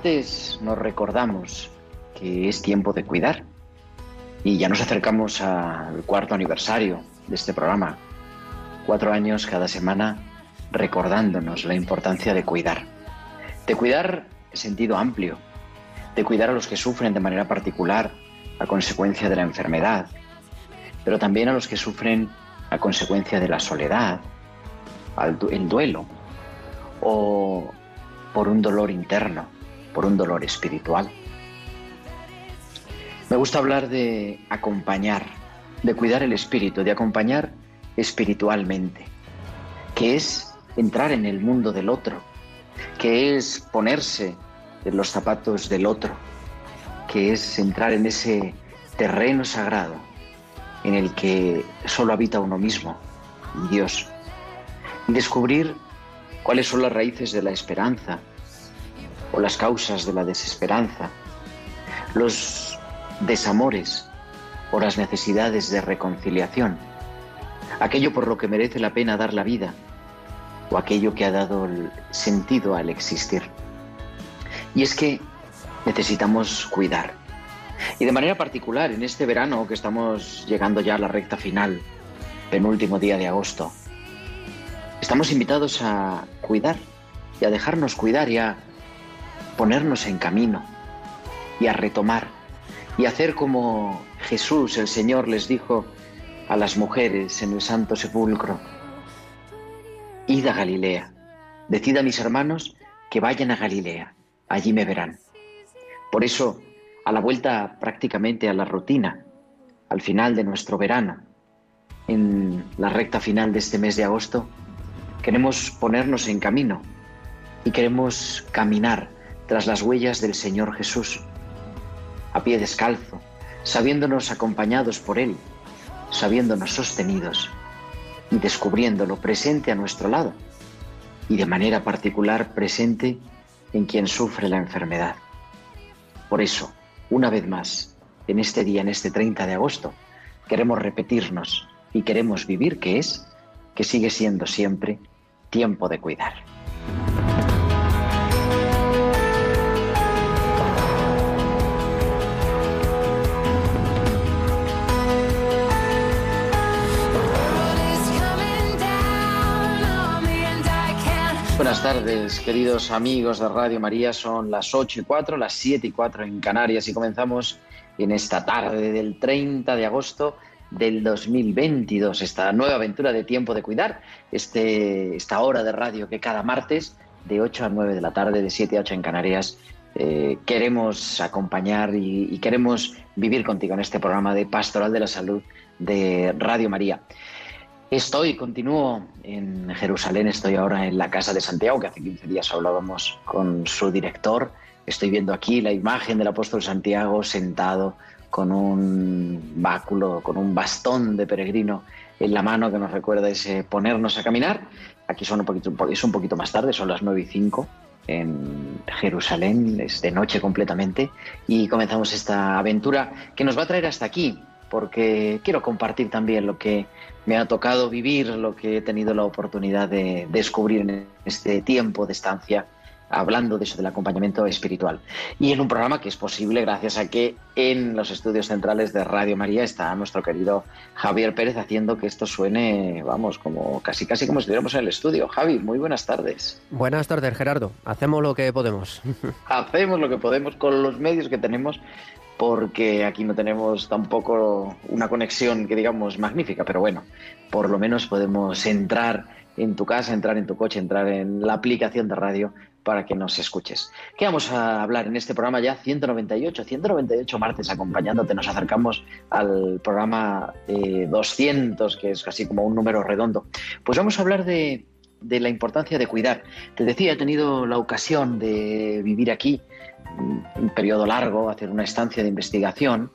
Martes nos recordamos que es tiempo de cuidar y ya nos acercamos al cuarto aniversario de este programa. Cuatro años cada semana recordándonos la importancia de cuidar. De cuidar en sentido amplio, de cuidar a los que sufren de manera particular a consecuencia de la enfermedad, pero también a los que sufren a consecuencia de la soledad, el duelo o por un dolor interno, por un dolor espiritual. Me gusta hablar de acompañar, de cuidar el espíritu, de acompañar espiritualmente, que es entrar en el mundo del otro, que es ponerse en los zapatos del otro, que es entrar en ese terreno sagrado en el que solo habita uno mismo y Dios, descubrir cuáles son las raíces de la esperanza o las causas de la desesperanza, los desamores o las necesidades de reconciliación, aquello por lo que merece la pena dar la vida o aquello que ha dado sentido al existir. Y es que necesitamos cuidar. Y de manera particular, en este verano que estamos llegando ya a la recta final, penúltimo día de agosto, estamos invitados a cuidar y a dejarnos cuidar y a ponernos en camino y a retomar y hacer como Jesús, el Señor, les dijo a las mujeres en el Santo Sepulcro, id a Galilea, decid a mis hermanos que vayan a Galilea, allí me verán. Por eso, a la vuelta prácticamente a la rutina, al final de nuestro verano, en la recta final de este mes de agosto, queremos ponernos en camino y queremos caminar tras las huellas del Señor Jesús, a pie descalzo, sabiéndonos acompañados por Él, sabiéndonos sostenidos y descubriéndolo presente a nuestro lado y de manera particular presente en quien sufre la enfermedad. Por eso, una vez más, en este día, en este 30 de agosto, queremos repetirnos y queremos vivir que es, que sigue siendo siempre tiempo de cuidar. Buenas tardes, queridos amigos de Radio María. Son las 8 y 4, las 7 y 4 en Canarias y comenzamos en esta tarde del 30 de agosto del 2022, esta nueva aventura de tiempo de cuidar, este, esta hora de radio que cada martes de 8 a 9 de la tarde, de 7 a 8 en Canarias, eh, queremos acompañar y, y queremos vivir contigo en este programa de Pastoral de la Salud de Radio María. Estoy, continúo en Jerusalén, estoy ahora en la Casa de Santiago, que hace 15 días hablábamos con su director. Estoy viendo aquí la imagen del apóstol Santiago sentado con un báculo, con un bastón de peregrino en la mano que nos recuerda ese ponernos a caminar. Aquí son un poquito, es un poquito más tarde, son las 9 y 5 en Jerusalén, es de noche completamente, y comenzamos esta aventura que nos va a traer hasta aquí, porque quiero compartir también lo que me ha tocado vivir, lo que he tenido la oportunidad de descubrir en este tiempo de estancia hablando de eso del acompañamiento espiritual. Y en un programa que es posible gracias a que en los estudios centrales de Radio María está nuestro querido Javier Pérez haciendo que esto suene, vamos, como casi casi como si estuviéramos en el estudio. Javi, muy buenas tardes. Buenas tardes, Gerardo. Hacemos lo que podemos. Hacemos lo que podemos con los medios que tenemos porque aquí no tenemos tampoco una conexión que digamos magnífica, pero bueno, por lo menos podemos entrar en tu casa, entrar en tu coche, entrar en la aplicación de radio para que nos escuches. ¿Qué vamos a hablar en este programa ya 198? 198 martes acompañándote. Nos acercamos al programa 200, eh, que es casi como un número redondo. Pues vamos a hablar de, de la importancia de cuidar. Te decía, he tenido la ocasión de vivir aquí un periodo largo, hacer una estancia de investigación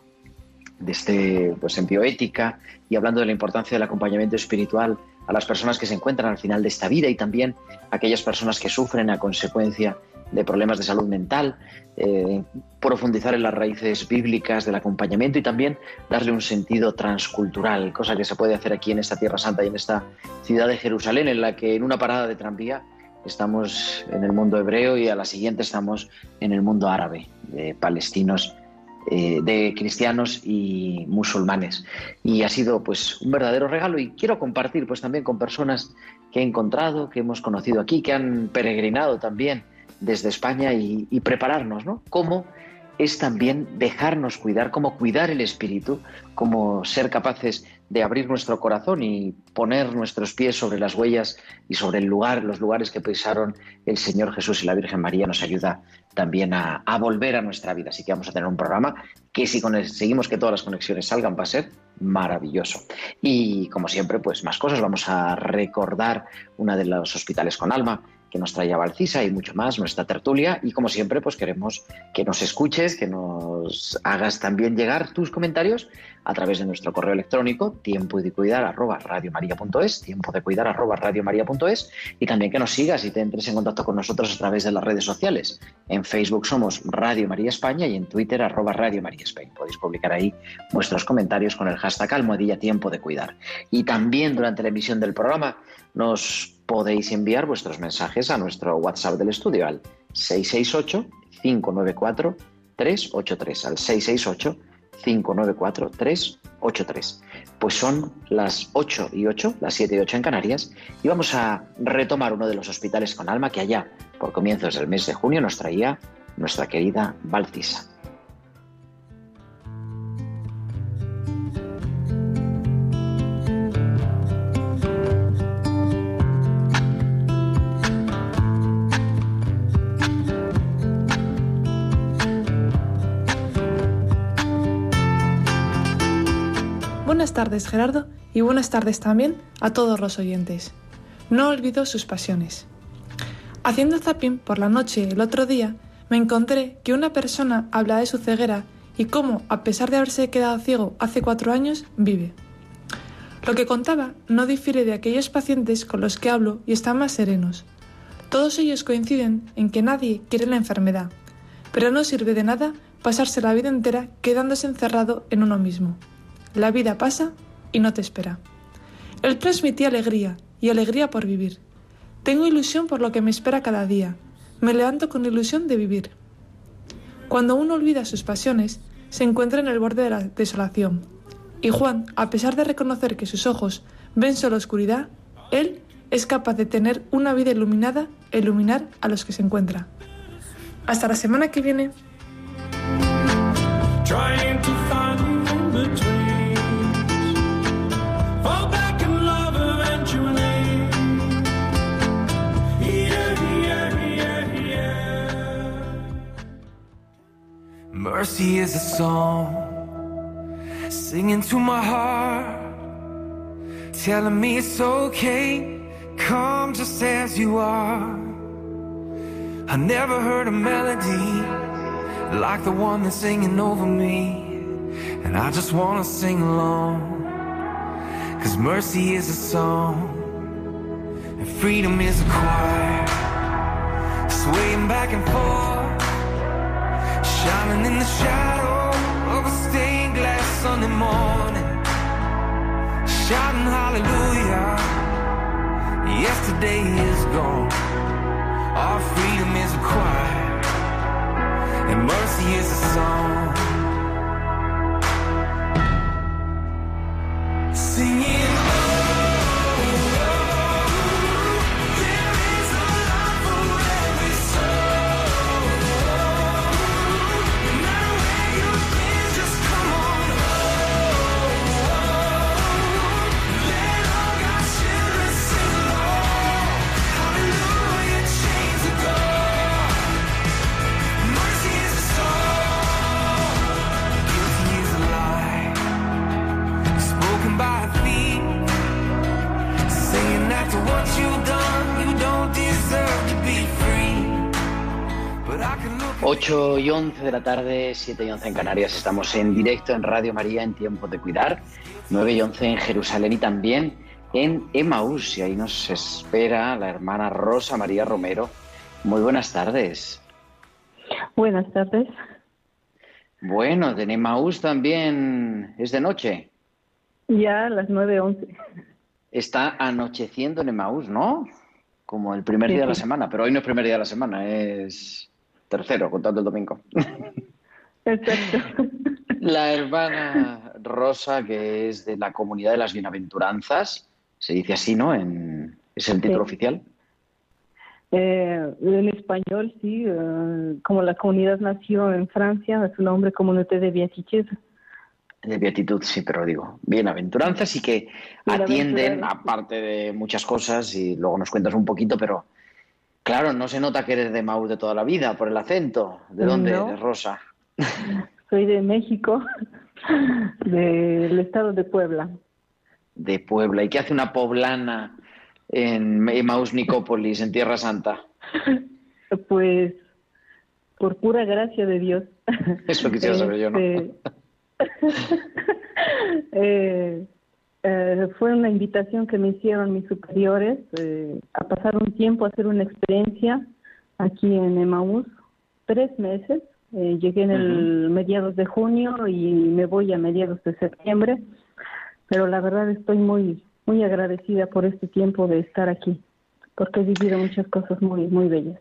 desde este, pues, en bioética y hablando de la importancia del acompañamiento espiritual a las personas que se encuentran al final de esta vida y también a aquellas personas que sufren a consecuencia de problemas de salud mental, eh, profundizar en las raíces bíblicas del acompañamiento y también darle un sentido transcultural, cosa que se puede hacer aquí en esta Tierra Santa y en esta ciudad de Jerusalén, en la que en una parada de tranvía estamos en el mundo hebreo y a la siguiente estamos en el mundo árabe, de palestinos eh, de cristianos y musulmanes. Y ha sido pues un verdadero regalo y quiero compartir pues también con personas que he encontrado, que hemos conocido aquí, que han peregrinado también desde España y, y prepararnos, ¿no? Cómo es también dejarnos cuidar, cómo cuidar el espíritu, cómo ser capaces de abrir nuestro corazón y poner nuestros pies sobre las huellas y sobre el lugar, los lugares que pisaron el Señor Jesús y la Virgen María nos ayuda también a, volver a nuestra vida. Así que vamos a tener un programa que si conseguimos que todas las conexiones salgan va a ser maravilloso. Y como siempre, pues más cosas. Vamos a recordar una de los hospitales con alma que nos traía Valcisa y mucho más, nuestra tertulia. Y como siempre, pues queremos que nos escuches, que nos hagas también llegar tus comentarios a través de nuestro correo electrónico, tiempo de cuidar arroba radiomaria.es, tiempo de cuidar arroba radiomaria.es, y también que nos sigas y te entres en contacto con nosotros a través de las redes sociales. En Facebook somos Radio María España y en Twitter arroba Radio María España. Podéis publicar ahí vuestros comentarios con el hashtag almohadilla tiempo de cuidar. Y también durante la emisión del programa nos podéis enviar vuestros mensajes a nuestro WhatsApp del estudio al 668-594-383, al 668-594-383. Pues son las 8 y 8, las 7 y 8 en Canarias, y vamos a retomar uno de los hospitales con alma que allá, por comienzos del mes de junio, nos traía nuestra querida Baltisa. Buenas tardes Gerardo y buenas tardes también a todos los oyentes. No olvido sus pasiones. Haciendo zapping por la noche el otro día, me encontré que una persona habla de su ceguera y cómo, a pesar de haberse quedado ciego hace cuatro años, vive. Lo que contaba no difiere de aquellos pacientes con los que hablo y están más serenos. Todos ellos coinciden en que nadie quiere la enfermedad, pero no sirve de nada pasarse la vida entera quedándose encerrado en uno mismo. La vida pasa y no te espera. Él transmitía alegría y alegría por vivir. Tengo ilusión por lo que me espera cada día. Me levanto con ilusión de vivir. Cuando uno olvida sus pasiones, se encuentra en el borde de la desolación. Y Juan, a pesar de reconocer que sus ojos ven solo oscuridad, él es capaz de tener una vida iluminada e iluminar a los que se encuentra. Hasta la semana que viene. Mercy is a song. Singing to my heart, telling me it's okay, come just as you are. I never heard a melody like the one that's singing over me, and I just wanna sing along. Cause mercy is a song, and freedom is a choir, swaying back and forth shining in the shadow of a stained glass Sunday morning, shouting hallelujah. Yesterday is gone, our freedom is a choir, and mercy is a song. Singing. 11 de la tarde, 7 y 11 en Canarias. Estamos en directo en Radio María en Tiempo de Cuidar. 9 y 11 en Jerusalén y también en Emaús. Y ahí nos espera la hermana Rosa María Romero. Muy buenas tardes. Buenas tardes. Bueno, de Emaús también es de noche. Ya a las 9.11. Está anocheciendo en Emaús, ¿no? Como el primer Sí, día de la semana, pero hoy no es primer día de la semana, es tercero, contando el domingo. Exacto. La hermana Rosa, que es de la comunidad de las bienaventuranzas, se dice así, ¿no? En, es el título Sí. oficial. Eh, en español, sí, eh, como la comunidad nació en Francia, su nombre Communauté de Beatitud. De beatitud, sí, pero digo, bienaventuranzas y que atienden, aparte de muchas cosas, y luego nos cuentas un poquito, pero claro, no se nota que eres de Maús de toda la vida por el acento. ¿De dónde No. eres, Rosa? Soy de México, del estado de Puebla. De Puebla. ¿Y qué hace una poblana en Emaús Nicópolis, en Tierra Santa? Pues por pura gracia de Dios. Eso quisiera saber yo, ¿no? Este, eh, eh, fue una invitación que me hicieron mis superiores eh, a pasar un tiempo, a hacer una experiencia aquí en Emaús, tres meses. Eh, llegué en el mediados de junio y me voy a mediados de septiembre, pero la verdad estoy muy muy agradecida por este tiempo de estar aquí, porque he vivido muchas cosas muy muy bellas.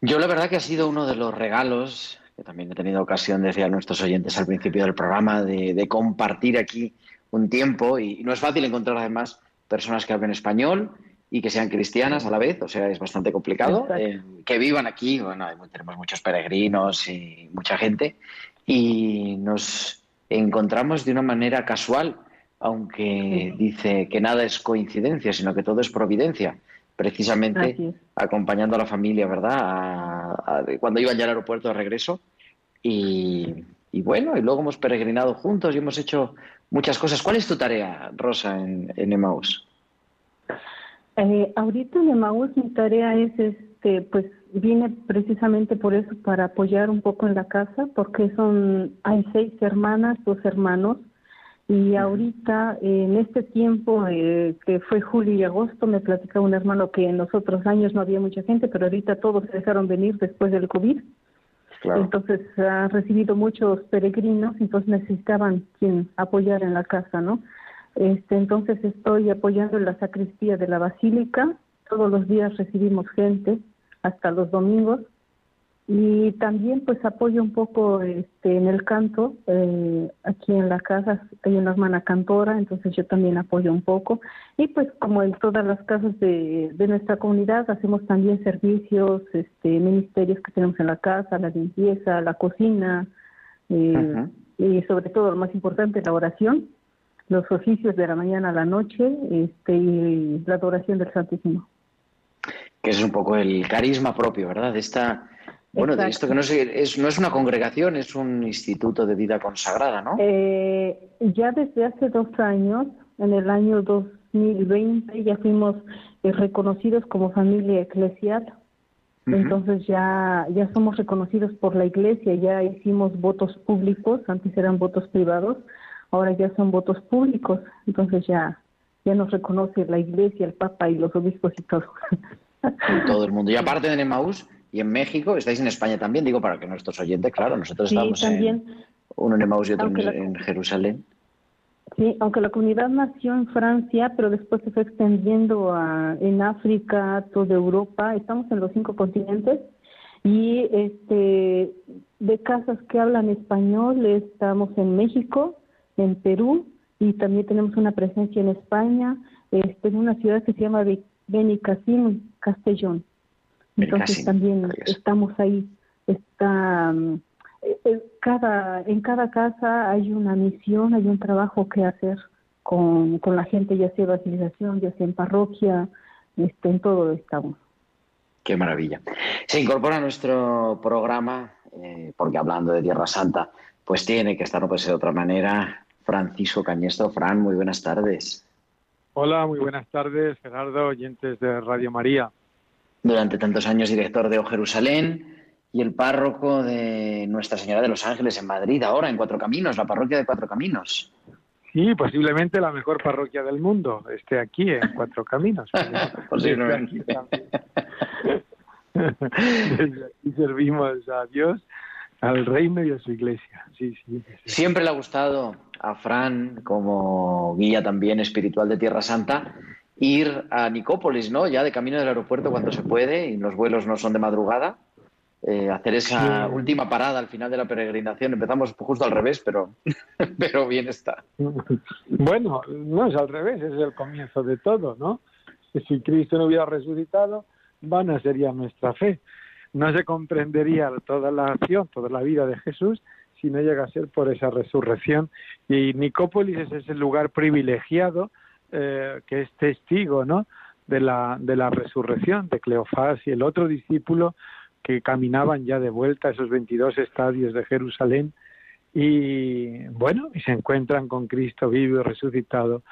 Yo la verdad que ha sido uno de los regalos que también he tenido ocasión de decir a nuestros oyentes al principio del programa, de, de compartir aquí un tiempo. Y no es fácil encontrar además personas que hablen español y que sean cristianas a la vez, o sea, es bastante complicado. Eh, que vivan aquí, bueno, tenemos muchos peregrinos y mucha gente. Y nos encontramos de una manera casual, aunque dice que nada es coincidencia, sino que todo es providencia, precisamente acompañando a la familia, ¿verdad? A- a- cuando iban ya al aeropuerto de regreso. Y, y bueno, y luego hemos peregrinado juntos y hemos hecho muchas cosas. ¿Cuál es tu tarea, Rosa, en, en Emmaus? Eh, ahorita en Emaús mi tarea es, este, pues vine precisamente por eso, para apoyar un poco en la casa, porque son, hay seis hermanas, dos hermanos, y ahorita en este tiempo eh, que fue julio y agosto me platicaba un hermano que en los otros años no había mucha gente, pero ahorita todos se dejaron venir después del COVID. Entonces han recibido muchos peregrinos, entonces necesitaban quien apoyar en la casa, ¿no? Este, entonces estoy apoyando en la sacristía de la basílica. Todos los días recibimos gente, hasta los domingos. Y también pues apoyo un poco este, en el canto. eh, aquí en la casa hay una hermana cantora, entonces yo también apoyo un poco. Y pues como en todas las casas de, de nuestra comunidad, hacemos también servicios, este, ministerios que tenemos en la casa, la limpieza, la cocina, eh, y sobre todo lo más importante, la oración, los oficios de la mañana a la noche este, y la adoración del Santísimo. Que es un poco el carisma propio, ¿verdad? De esta, bueno, de Exacto. esto que no es, es- no es una congregación, es un instituto de vida consagrada, ¿no? Eh, ya desde hace dos años, en el año 2020, ya fuimos eh, reconocidos como familia eclesial. Entonces ya, ya somos reconocidos por la iglesia, ya hicimos votos públicos, antes eran votos privados, ahora ya son votos públicos, entonces ya, ya nos reconoce la iglesia, el papa y los obispos y todo. Todo el mundo. Y aparte de Emmaus y en México, estáis en España también, digo, para que nuestros oyentes, claro, nosotros Sí, estamos también. en uno en Emmaus y otro en, Aunque la- en Jerusalén. Sí, aunque la comunidad nació en Francia, pero después se fue extendiendo a, en África, toda Europa, estamos en los cinco continentes y este de casas que hablan español estamos en México, en Perú y también tenemos una presencia en España, este, en una ciudad que se llama Be- Benicassim, Castellón. Entonces también estamos ahí. Está mm, eh, eh, cada en cada casa hay una misión, hay un trabajo que hacer con, con la gente, ya sea evangelización, ya sea en parroquia, este, en todo estamos. Qué maravilla. Se incorpora a nuestro programa, eh, porque hablando de Tierra Santa, pues tiene que estar, no puede ser de otra manera, Francisco Cañestro. Fran, muy buenas tardes. Hola, muy buenas tardes, Gerardo, oyentes de Radio María. Durante tantos años director de O Jerusalén y el párroco de Nuestra Señora de los Ángeles en Madrid, ahora en Cuatro Caminos, la parroquia de Cuatro Caminos. Sí, posiblemente la mejor parroquia del mundo esté aquí en Cuatro Caminos. Posiblemente. Desde aquí, servimos a Dios, al reino y a su iglesia. Sí, sí. sí. Siempre le ha gustado a Fran, como guía también espiritual de Tierra Santa, ir a Nicópolis, ¿no? Ya de camino del aeropuerto cuando se puede y los vuelos no son de madrugada. eh, hacer esa Sí. última parada al final de la peregrinación. Empezamos justo al revés, pero, pero bien está. Bueno, no es al revés, es el comienzo de todo, ¿no? Si Cristo no hubiera resucitado, vana sería nuestra fe. No se comprendería toda la acción, toda la vida de Jesús si no llega a ser por esa resurrección. Y Nicópolis es ese lugar privilegiado eh, que es testigo, ¿no? De la, de la resurrección de Cleofás y el otro discípulo que caminaban ya de vuelta a esos 22 estadios de Jerusalén y bueno, y se encuentran con Cristo vivo y resucitado,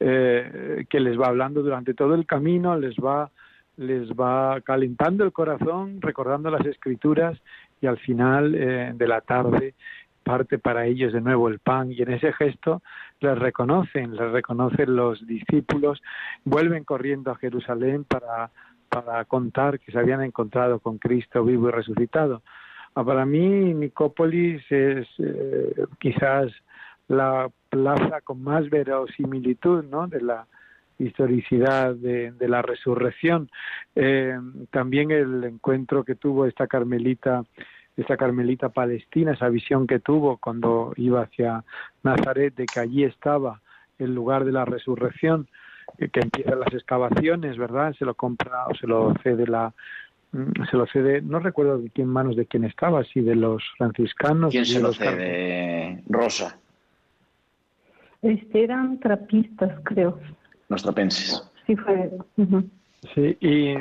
eh, que les va hablando durante todo el camino, les va, les va calentando el corazón, recordando las escrituras y al final eh, de la tarde parte para ellos de nuevo el pan y en ese gesto les reconocen, les reconocen los discípulos, vuelven corriendo a Jerusalén para, para contar que se habían encontrado con Cristo vivo y resucitado. Ah, Para mí, Nicópolis es eh, quizás la plaza con más verosimilitud ¿no? de la historicidad de, la resurrección. Eh, también el encuentro que tuvo esta carmelita, esta carmelita palestina, esa visión que tuvo cuando iba hacia Nazaret de que allí estaba el lugar de la resurrección, eh, que empiezan las excavaciones, ¿verdad? Se lo compra o se lo cede la mm, se lo cede, no recuerdo de quién manos de quién estaba, si de los franciscanos, ¿Quién se de lo los car- cede? Rosa, Este, eran trapistas, creo. los trapenses. Sí, fue. ujú. Sí, y,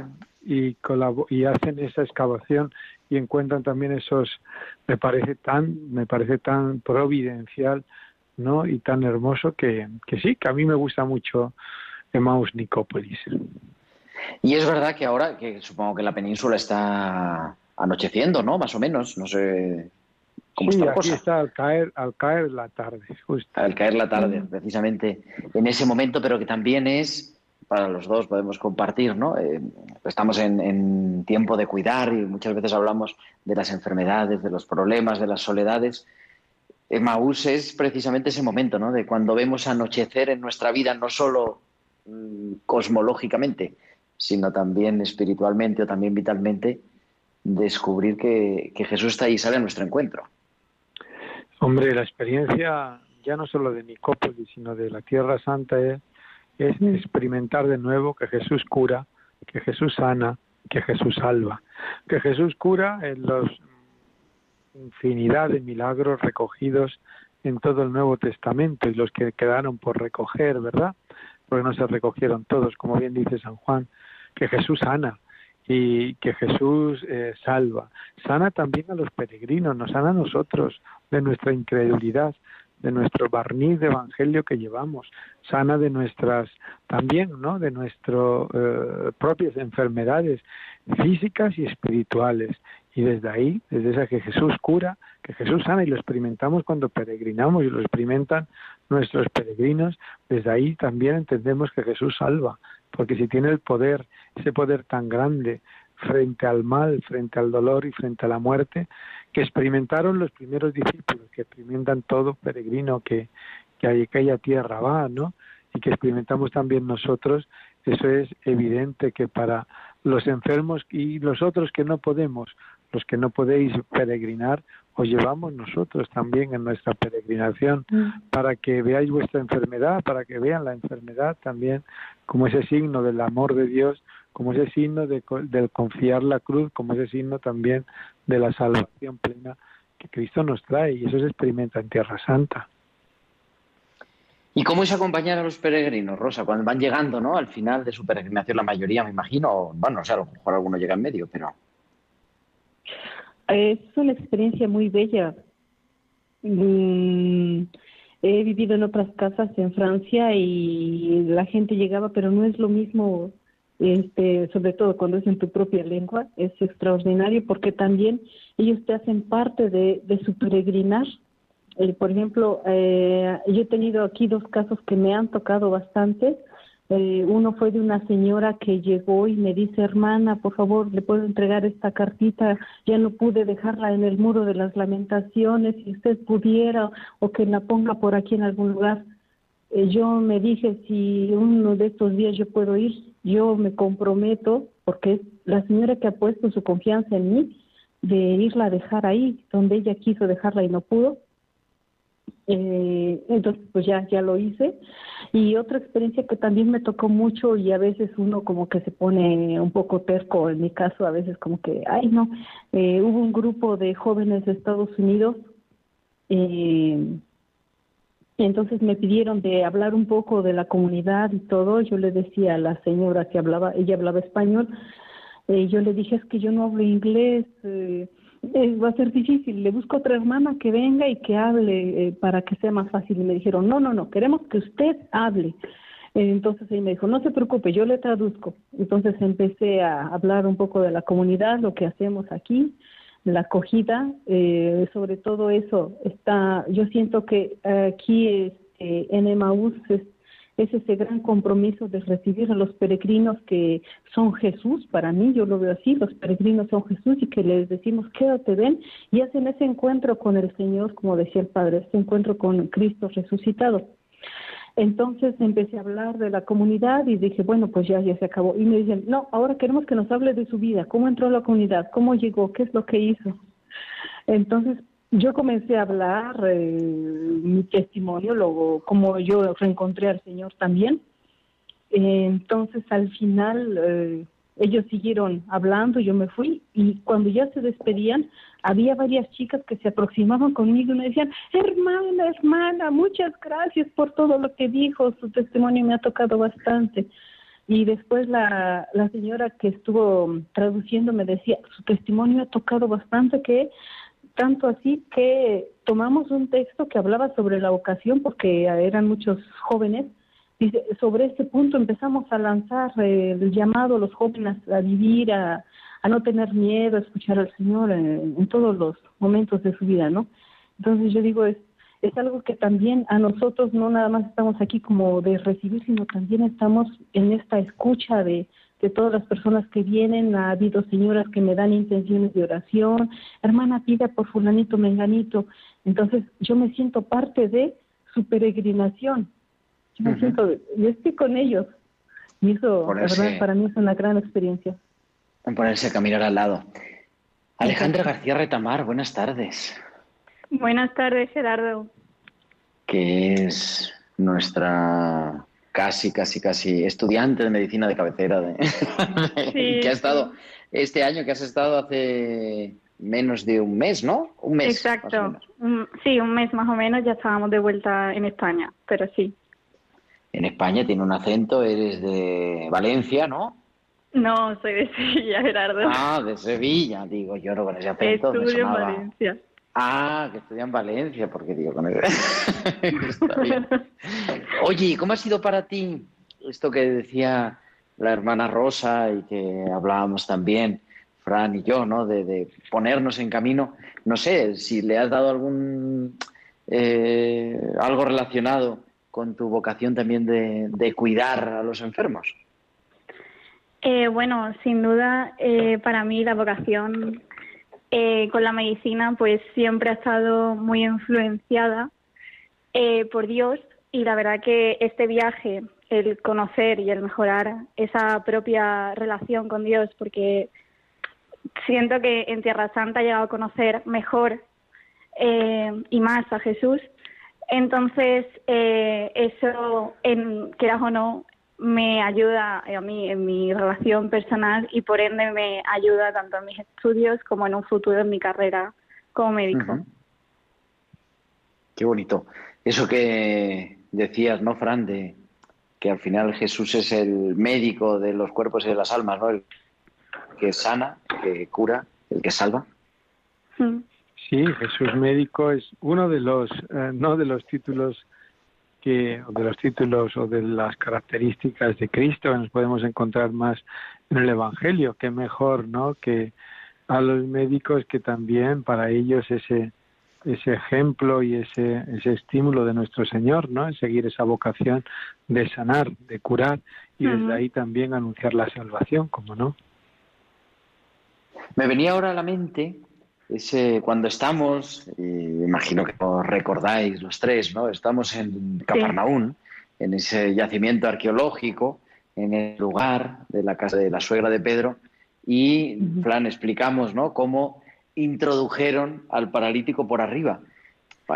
y hacen esa excavación y encuentran también esos, me parece tan, me parece tan providencial, ¿no? Y tan hermoso que, que sí, que a mí me gusta mucho Emmaus Nicópolis. Y es verdad que ahora, que supongo que la península está anocheciendo, ¿no? Más o menos, no sé cómo sí, está la aquí cosa. está al caer, al caer la tarde, justo. Al caer la tarde, precisamente en ese momento, pero que también es, para los dos podemos compartir, ¿no? Eh, estamos en, en tiempo de cuidar y muchas veces hablamos de las enfermedades, de los problemas, de las soledades. Emaús es precisamente ese momento, ¿no? De cuando vemos anochecer en nuestra vida, no solo mm, cosmológicamente, sino también espiritualmente o también vitalmente, descubrir que, que Jesús está ahí y sale a nuestro encuentro. Hombre, la experiencia ya no solo de Nicópolis, sino de la Tierra Santa es, es experimentar de nuevo que Jesús cura, que Jesús sana, que Jesús salva, que Jesús cura en los infinidad de milagros recogidos en todo el Nuevo Testamento y los que quedaron por recoger, ¿verdad? Porque no se recogieron todos, como bien dice San Juan, que Jesús sana y que Jesús eh, salva. Sana también a los peregrinos, nos sana a nosotros de nuestra incredulidad, de nuestro barniz de evangelio que llevamos, sana de nuestras también, ¿no? De nuestras eh, propias enfermedades físicas y espirituales. Y desde ahí, desde esa que Jesús cura, que Jesús sana y lo experimentamos cuando peregrinamos y lo experimentan nuestros peregrinos, desde ahí también entendemos que Jesús salva, porque si tiene el poder, ese poder tan grande frente al mal, frente al dolor y frente a la muerte, que experimentaron los primeros discípulos, que experimentan todo peregrino que, que a aquella tierra va, ¿no? Y que experimentamos también nosotros, eso es evidente que para los enfermos y los otros que no podemos, los que no podéis peregrinar, os llevamos nosotros también en nuestra peregrinación Mm. para que veáis vuestra enfermedad, para que vean la enfermedad también como ese signo del amor de Dios, como ese signo de, co- del confiar la cruz, como ese signo también de la salvación plena que Cristo nos trae y eso se experimenta en Tierra Santa. ¿Y cómo es acompañar a los peregrinos, Rosa, cuando van llegando, ¿no? Al final de su peregrinación, la mayoría, me imagino, o, bueno, no sé, a lo mejor alguno llega en medio, pero Es una experiencia muy bella. Mm, he vivido en otras casas en Francia y la gente llegaba, pero no es lo mismo, este, sobre todo cuando es en tu propia lengua, es extraordinario porque también ellos te hacen parte de, su peregrinar. Eh, por ejemplo, eh, yo he tenido aquí dos casos que me han tocado bastante. Eh, uno fue de una señora que llegó y me dice, hermana, por favor, le puedo entregar esta cartita, ya no pude dejarla en el muro de las lamentaciones, si usted pudiera o que la ponga por aquí en algún lugar. Eh, yo me dije, si uno de estos días yo puedo ir, yo me comprometo, porque es la señora que ha puesto su confianza en mí, de irla a dejar ahí, donde ella quiso dejarla y no pudo. Eh, entonces, pues ya, ya lo hice. Y otra experiencia que también me tocó mucho y a veces uno como que se pone un poco terco, en mi caso a veces como que, ay no, eh, hubo un grupo de jóvenes de Estados Unidos, eh, entonces me pidieron de hablar un poco de la comunidad y todo, yo le decía a la señora que hablaba, ella hablaba español, eh, yo le dije es que yo no hablo inglés, eh, eh, va a ser difícil, le busco otra hermana que venga y que hable para que sea más fácil. Y me dijeron, no, no, no, queremos que usted hable. Entonces ella me dijo, no se preocupe, yo le traduzco. Entonces empecé a hablar un poco de la comunidad, lo que hacemos aquí, la acogida, eh, sobre todo eso. Está, yo siento que aquí este, en Emaús es, es ese gran compromiso de recibir a los peregrinos que son Jesús, para mí yo lo veo así, los peregrinos son Jesús y que les decimos quédate, ven, y hacen ese encuentro con el Señor, como decía el Padre, ese encuentro con Cristo resucitado. Entonces empecé a hablar de la comunidad y dije, bueno, pues ya, ya se acabó. Y me dicen, no, ahora queremos que nos hable de su vida, cómo entró a la comunidad, cómo llegó, qué es lo que hizo. Entonces yo comencé a hablar eh, mi testimonio, luego como yo reencontré al Señor también. Entonces al final eh, ellos siguieron hablando, yo me fui y cuando ya se despedían había varias chicas que se aproximaban conmigo y me decían, hermana, hermana, muchas gracias por todo lo que dijo, su testimonio me ha tocado bastante. Y después la, señora que estuvo traduciendo me decía, su testimonio ha tocado bastante que tanto así que tomamos un texto que hablaba sobre la vocación porque eran muchos jóvenes. Dice, sobre este punto empezamos a lanzar eh, el llamado a los jóvenes a vivir, a, no tener miedo, a escuchar al Señor en, en, todos los momentos de su vida, ¿no? Entonces yo digo, es, es algo que también a nosotros no nada más estamos aquí como de recibir, sino también estamos en esta escucha de, de todas las personas que vienen. Ha habido señoras que me dan intenciones de oración, hermana, pida por fulanito, menganito. Entonces yo me siento parte de su peregrinación. Yo uh -huh. siento, yo estoy con ellos. Y eso, ponerse, la verdad, para mí es una gran experiencia. Ponerse a caminar al lado. Alejandra García Retamar, buenas tardes. Buenas tardes, Gerardo. Que es nuestra casi, casi, casi estudiante de medicina de cabecera, de... Sí, que ha estado este año, que has estado hace menos de un mes, ¿no? Un mes. Exacto. Sí, un mes más o menos, ya estábamos de vuelta en España, pero sí. En España tiene un acento, eres de Valencia, ¿no? No, soy de Sevilla, Gerardo. Ah, de Sevilla, digo yo, no con ese acento. Estudio en Valencia. Ah, que estudia en Valencia, porque digo, con el... Está bien. Oye, ¿cómo ha sido para ti esto que decía la hermana Rosa y que hablábamos también, Fran y yo, ¿no? De, de ponernos en camino. No sé, si le has dado algún eh, algo relacionado con tu vocación también de, de cuidar a los enfermos. Eh, bueno, sin duda, eh, para mí la vocación eh, con la medicina pues siempre ha estado muy influenciada por Dios y la verdad que este viaje, el conocer y el mejorar esa propia relación con Dios, porque siento que en Tierra Santa he llegado a conocer mejor y más a Jesús. Entonces, eh, eso, en, quieras o no, me ayuda a mí en mi relación personal y por ende me ayuda tanto en mis estudios como en un futuro en mi carrera como médico. Qué bonito. Eso que decías, ¿no, Fran? De que al final Jesús es el médico de los cuerpos y de las almas, ¿no? El que sana, el que cura, el que salva. Mm. Sí, Jesús médico es uno de los, eh, no de los títulos que, o de los títulos o de las características de Cristo que nos podemos encontrar más en el Evangelio. Qué mejor, ¿no? Que a los médicos que también para ellos ese ese ejemplo y ese ese estímulo de nuestro Señor, ¿no? En seguir esa vocación de sanar, de curar y desde ahí también anunciar la salvación, como no. Me venía ahora a la mente ese cuando estamos, y imagino que os recordáis los tres, ¿no? Estamos en Cafarnaún, en ese yacimiento arqueológico, en el lugar de la casa de la suegra de Pedro, y, Fran, explicamos, ¿no? Cómo introdujeron al paralítico por arriba.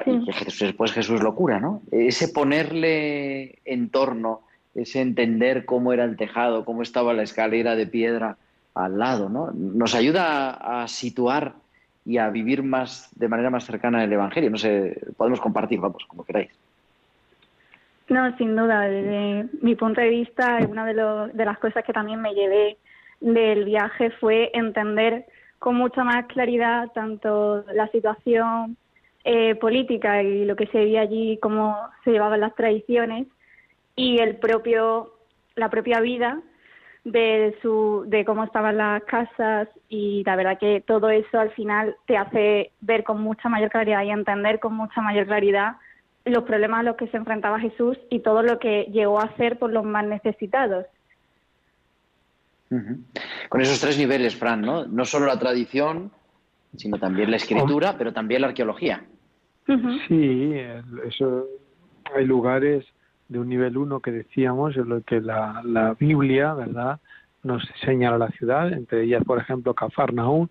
Y que Jesús- después Jesús lo cura, ¿no? Ese ponerle en torno, ese entender cómo era el tejado, cómo estaba la escalera de piedra al lado, ¿no? Nos ayuda a situar y a vivir más de manera más cercana el Evangelio. No sé, podemos compartir, vamos, como queráis. No, sin duda. Desde mi punto de vista, una de, lo- las cosas que también me llevé del viaje fue entender con mucha más claridad tanto la situación eh, política y lo que se veía allí, cómo se llevaban las tradiciones y el propio, la propia vida de su, de cómo estaban las casas y la verdad que todo eso al final te hace ver con mucha mayor claridad y entender con mucha mayor claridad los problemas a los que se enfrentaba Jesús y todo lo que llegó a hacer por los más necesitados. Con esos tres niveles, Fran, ¿no? No solo la tradición, sino también la escritura, pero también la arqueología. Sí, eso hay lugares de un nivel 1 que decíamos, en lo que la, la Biblia, ¿verdad?, nos señala la ciudad, entre ellas, por ejemplo, Cafarnaún,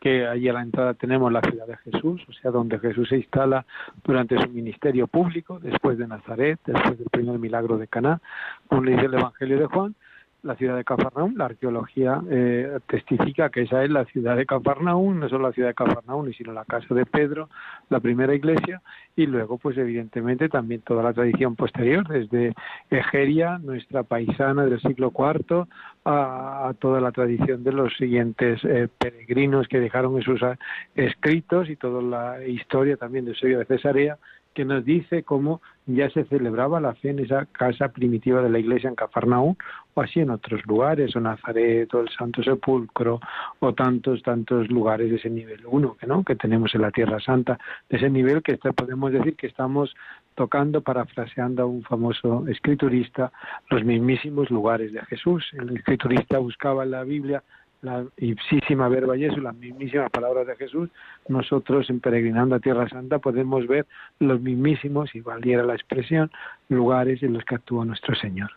que allí a la entrada tenemos la ciudad de Jesús, o sea, donde Jesús se instala durante su ministerio público, después de Nazaret, después del primer milagro de Caná, como le dice el Evangelio de Juan, la ciudad de Cafarnaún, la arqueología eh, testifica que esa es la ciudad de Cafarnaún, no solo la ciudad de Cafarnaún, sino la casa de Pedro, la primera iglesia, y luego, pues evidentemente, también toda la tradición posterior, desde Egeria, nuestra paisana del siglo IV, a, a toda la tradición de los siguientes eh, peregrinos que dejaron esos ah, escritos y toda la historia también del sello de Cesarea, que nos dice cómo ya se celebraba la fe en esa casa primitiva de la iglesia en Cafarnaún o así en otros lugares, o Nazaret, o el Santo Sepulcro, o tantos, tantos lugares de ese nivel uno que, ¿no? que tenemos en la Tierra Santa, de ese nivel que podemos decir que estamos tocando, parafraseando a un famoso escriturista, los mismísimos lugares de Jesús. El escriturista buscaba en la Biblia la ipsísima verba Jesús, las mismísimas palabras de Jesús, nosotros en Peregrinando a Tierra Santa podemos ver los mismísimos, si valiera la expresión, lugares en los que actúa nuestro Señor.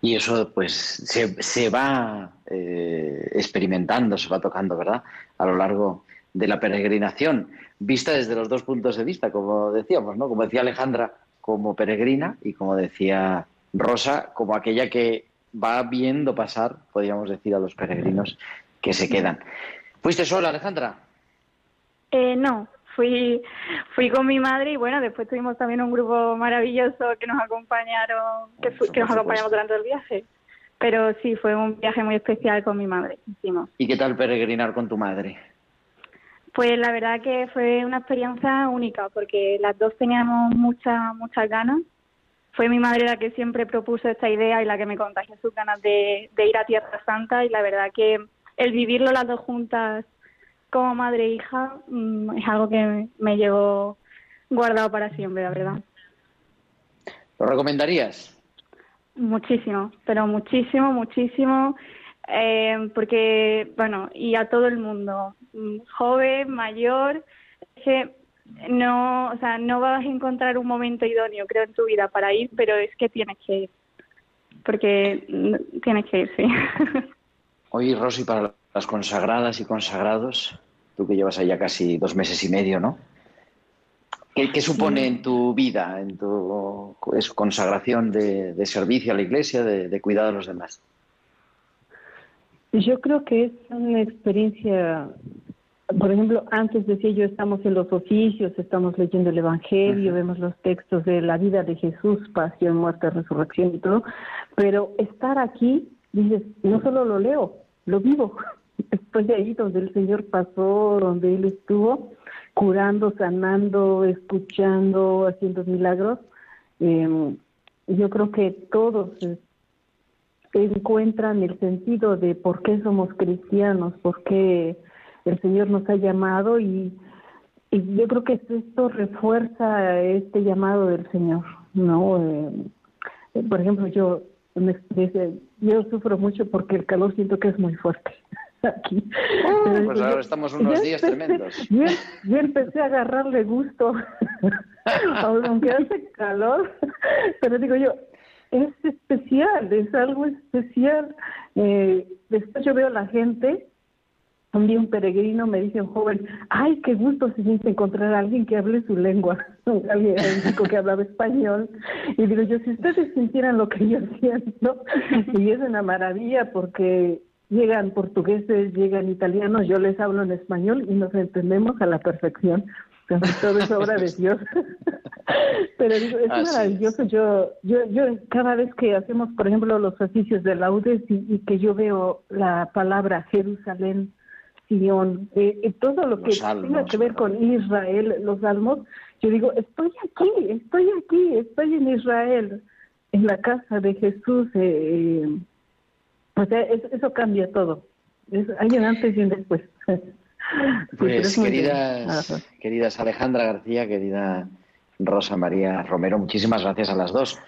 Y eso pues se, se va eh, experimentando, se va tocando, ¿verdad? A lo largo de la peregrinación, vista desde los dos puntos de vista, como decíamos, ¿no? Como decía Alejandra, como peregrina y como decía Rosa, como aquella que va viendo pasar, podríamos decir, a los peregrinos que se quedan. ¿Fuiste sola, Alejandra? Eh, no, fui, fui con mi madre y bueno, después tuvimos también un grupo maravilloso que nos acompañaron, que, nos acompañamos durante el viaje. Pero sí, fue un viaje muy especial con mi madre, hicimos. ¿Y qué tal peregrinar con tu madre? Pues la verdad que fue una experiencia única porque las dos teníamos muchas muchas ganas. Fue mi madre la que siempre propuso esta idea y la que me contagió sus ganas de, de ir a Tierra Santa y la verdad que el vivirlo las dos juntas como madre e hija mm, es algo que me llevo guardado para siempre, la verdad. ¿Lo recomendarías? Muchísimo, pero muchísimo, muchísimo, eh, porque, bueno, y a todo el mundo, mm, joven, mayor, que no, o sea, no vas a encontrar un momento idóneo, creo, en tu vida para ir, pero es que tienes que ir, porque tienes que ir, sí. Oye, Rosy, para las consagradas y consagrados, tú que llevas allá casi dos meses y medio, ¿no? ¿Qué, supone en tu vida, en tu consagración de, servicio a la iglesia, de, de cuidado de los demás? Yo creo que es una experiencia, por ejemplo, antes decía yo, estamos en los oficios, estamos leyendo el Evangelio, vemos los textos de la vida de Jesús, pasión, muerte, resurrección y todo, pero estar aquí, dices, no solo lo leo, lo vivo. Estoy ahí donde el Señor pasó, donde Él estuvo, curando, sanando, escuchando, haciendo milagros. Eh, yo creo que todos encuentran el sentido de por qué somos cristianos, por qué el Señor nos ha llamado y, y yo creo que esto refuerza este llamado del Señor, ¿no? Eh, por ejemplo, yo yo sufro mucho porque el calor siento que es muy fuerte aquí. pues ahora estamos unos días tremendos. Yo, empecé a agarrarle gusto, aunque hace calor, pero digo yo, es especial, es algo especial. Eh, después yo veo a la gente, un día un peregrino me dice un joven, ay, qué gusto se siente encontrar a alguien que hable su lengua, alguien chico que hablaba español. Y digo yo, si ustedes sintieran lo que yo siento, y es una maravilla porque llegan portugueses, llegan italianos, yo les hablo en español y nos entendemos a la perfección. todo es obra de Dios. Pero digo, es maravilloso. Yo, yo, yo cada vez que hacemos, por ejemplo, los oficios de laudes y, que yo veo la palabra Jerusalén, Sion, eh, todo lo que tenga que ver con Israel, los salmos, yo digo, estoy aquí, estoy aquí, estoy en Israel, en la casa de Jesús. Eh, o sea, eso, cambia todo. hay un antes y un después. Pues queridas, queridas Alejandra García, querida Rosa María Romero, muchísimas gracias a las dos.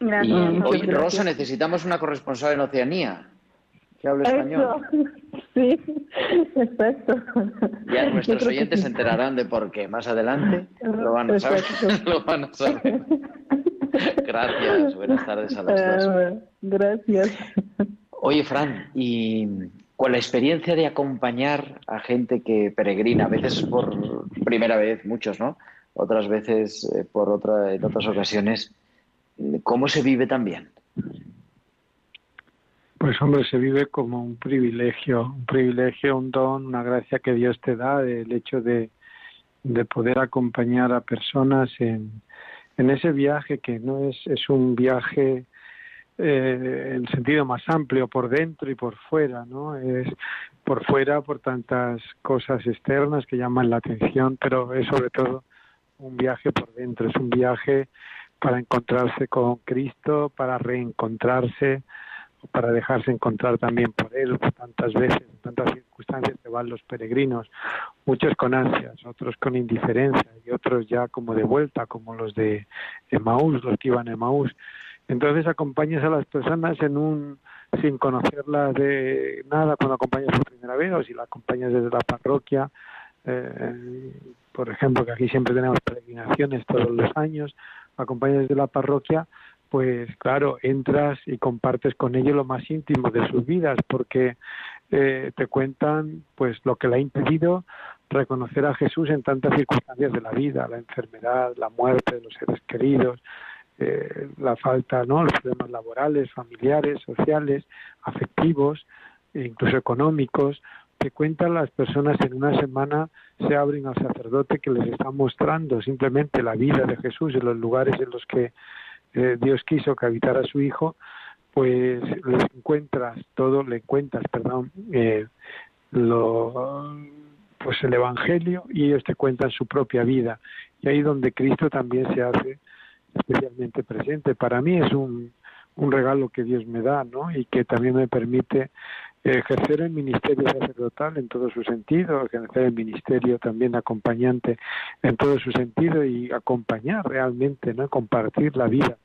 y hoy, Rosa, necesitamos una corresponsal en Oceanía que hable español. Sí, exacto. Ya nuestros oyentes se enterarán de por qué. Más adelante lo van a saber. lo van a saber. Gracias, buenas tardes a las dos. Ah, gracias. Oye, Fran, y con la experiencia de acompañar a gente que peregrina, a veces por primera vez, muchos, ¿no? Otras veces eh, por otra, en otras ocasiones, ¿cómo se vive también? Pues hombre, se vive como un privilegio, un privilegio, un don, una gracia que Dios te da, el hecho de, de poder acompañar a personas en, en ese viaje que no es, es un viaje eh, en sentido más amplio, por dentro y por fuera, ¿no? Es por fuera por tantas cosas externas que llaman la atención, pero es sobre todo un viaje por dentro, es un viaje para encontrarse con Cristo, para reencontrarse, para dejarse encontrar también por Él. Tantas veces, en tantas circunstancias se van los peregrinos, muchos con ansias, otros con indiferencia y otros ya como de vuelta, como los de Emaús, los que iban a Emaús. Entonces acompañas a las personas en un sin conocerlas de nada cuando acompañas por primera vez o si la acompañas desde la parroquia, eh, por ejemplo, que aquí siempre tenemos peregrinaciones todos los años, acompañas desde la parroquia, pues claro, entras y compartes con ellos lo más íntimo de sus vidas, porque eh, te cuentan pues lo que le ha impedido reconocer a Jesús en tantas circunstancias de la vida, la enfermedad, la muerte de los seres queridos, eh, la falta, ¿no? Los problemas laborales, familiares, sociales, afectivos, e incluso económicos, que cuentan las personas en una semana se abren al sacerdote que les está mostrando simplemente la vida de Jesús en los lugares en los que eh, Dios quiso que habitara su Hijo, pues les encuentras todo, le encuentras, perdón, eh, lo, pues el Evangelio y ellos te cuentan su propia vida. Y ahí donde Cristo también se hace especialmente presente. Para mí es un, un regalo que Dios me da, ¿no? Y que también me permite ejercer el ministerio sacerdotal en todo su sentido, ejercer el ministerio también acompañante en todo su sentido y acompañar realmente, ¿no? Compartir la vida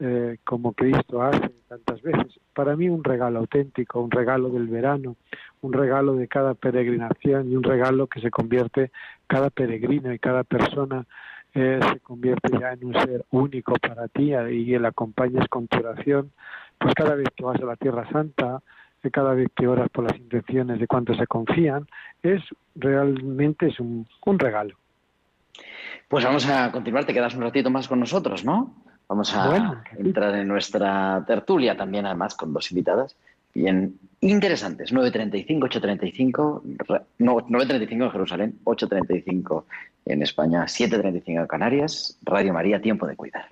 eh, como Cristo hace tantas veces. Para mí un regalo auténtico, un regalo del verano, un regalo de cada peregrinación y un regalo que se convierte cada peregrino y cada persona eh, se convierte ya en un ser único para ti y le acompañas con tu oración, pues cada vez que vas a la Tierra Santa, eh, cada vez que oras por las intenciones de cuantos se confían, es realmente es un, un regalo. Pues vamos a continuar, te quedas un ratito más con nosotros, ¿no? Vamos a entrar en nuestra tertulia también, además, con dos invitadas bien interesantes. 9.35, 8.35, no, 9.35 en Jerusalén, 8.35 en España, 7.35 en Canarias. Radio María, tiempo de cuidar.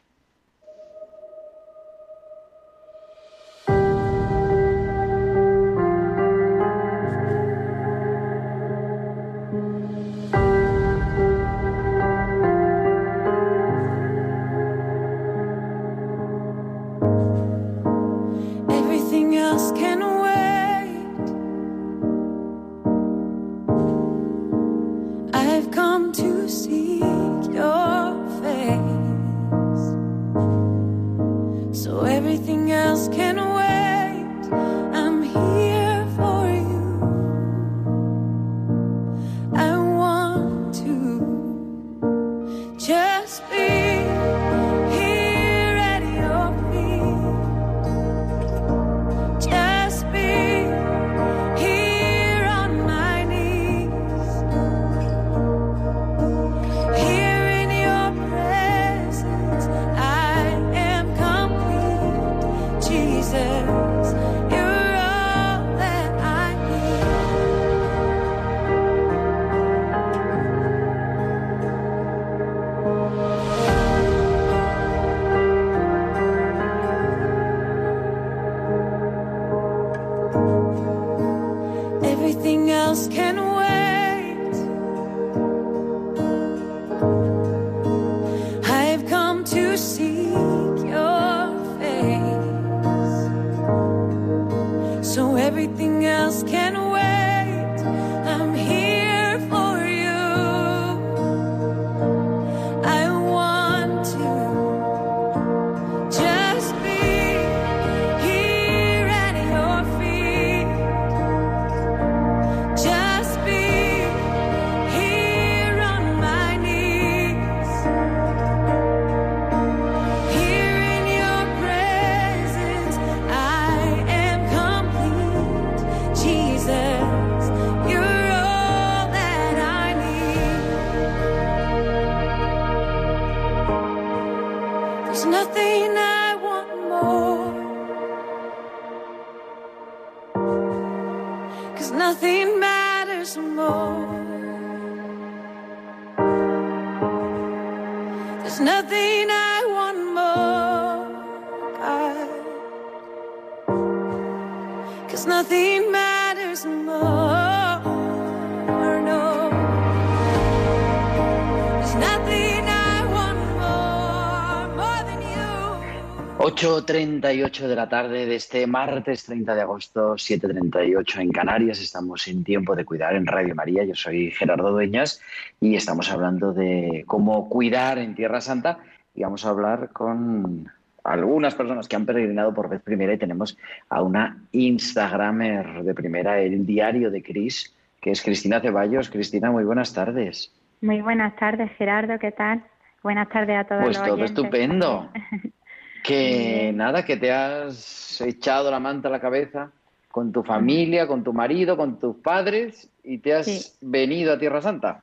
8.38 de la tarde de este martes 30 de agosto, 7.38 en Canarias. Estamos en tiempo de cuidar en Radio María. Yo soy Gerardo Dueñas y estamos hablando de cómo cuidar en Tierra Santa y vamos a hablar con algunas personas que han peregrinado por vez primera y tenemos a una Instagramer de primera, el diario de Cris, que es Cristina Ceballos. Cristina, muy buenas tardes. Muy buenas tardes, Gerardo, ¿qué tal? Buenas tardes a todos Pues los todo oyentes. estupendo. Que nada, que te has echado la manta a la cabeza con tu familia, con tu marido, con tus padres y te has Sí. venido a Tierra Santa.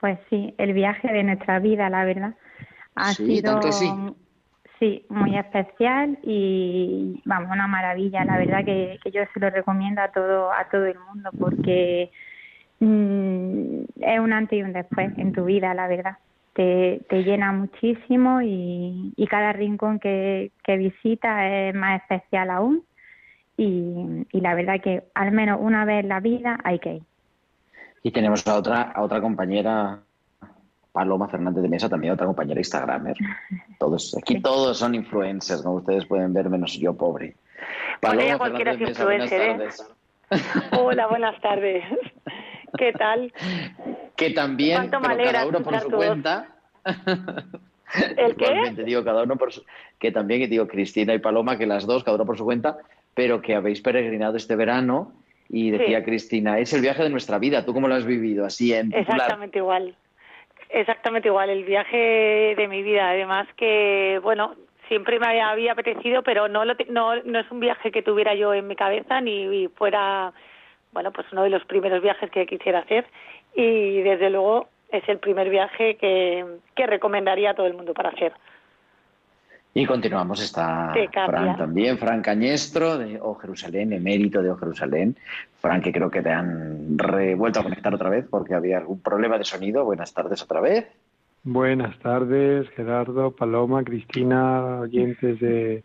Pues sí, el viaje de nuestra vida, la verdad. Ha Sí, sido tan que sí. sí, muy especial y vamos, una maravilla. La verdad que, que yo se lo recomiendo a todo, a todo el mundo porque mm, es un antes y un después en tu vida, la verdad. Te, te llena muchísimo y, y cada rincón que, que visitas es más especial aún. Y, y la verdad que al menos una vez en la vida hay que ir. Y tenemos a otra, a otra compañera, Paloma Fernández de Mesa, también otra compañera Instagramer. Todos, aquí todos son influencers, como ustedes pueden ver, menos yo, pobre. Cualquiera es Mesa, buenas ¿eh? tardes. Hola, buenas tardes. ¿Qué tal? Que también, pero cada uno por su cuenta. ¿El qué? Igualmente, digo, cada uno por su... Que también, digo, Cristina y Paloma, que las dos, cada uno por su cuenta, pero que habéis peregrinado este verano y decía Sí. Cristina, es el viaje de nuestra vida. ¿Tú cómo lo has vivido? Así en. Exactamente igual. Exactamente igual, el viaje de mi vida. Además que, bueno, siempre me había, había apetecido, pero no, lo te- no, no es un viaje que tuviera yo en mi cabeza ni fuera, bueno, pues uno de los primeros viajes que quisiera hacer. Y desde luego es el primer viaje que, que recomendaría a todo el mundo para hacer. Y continuamos, cambia. Fran también, Fran Cañestro de O Jerusalén, emérito de O Jerusalén. Fran, que creo que te han revuelto a conectar otra vez porque había algún problema de sonido. Buenas tardes otra vez. Buenas tardes, Gerardo, Paloma, Cristina, oyentes de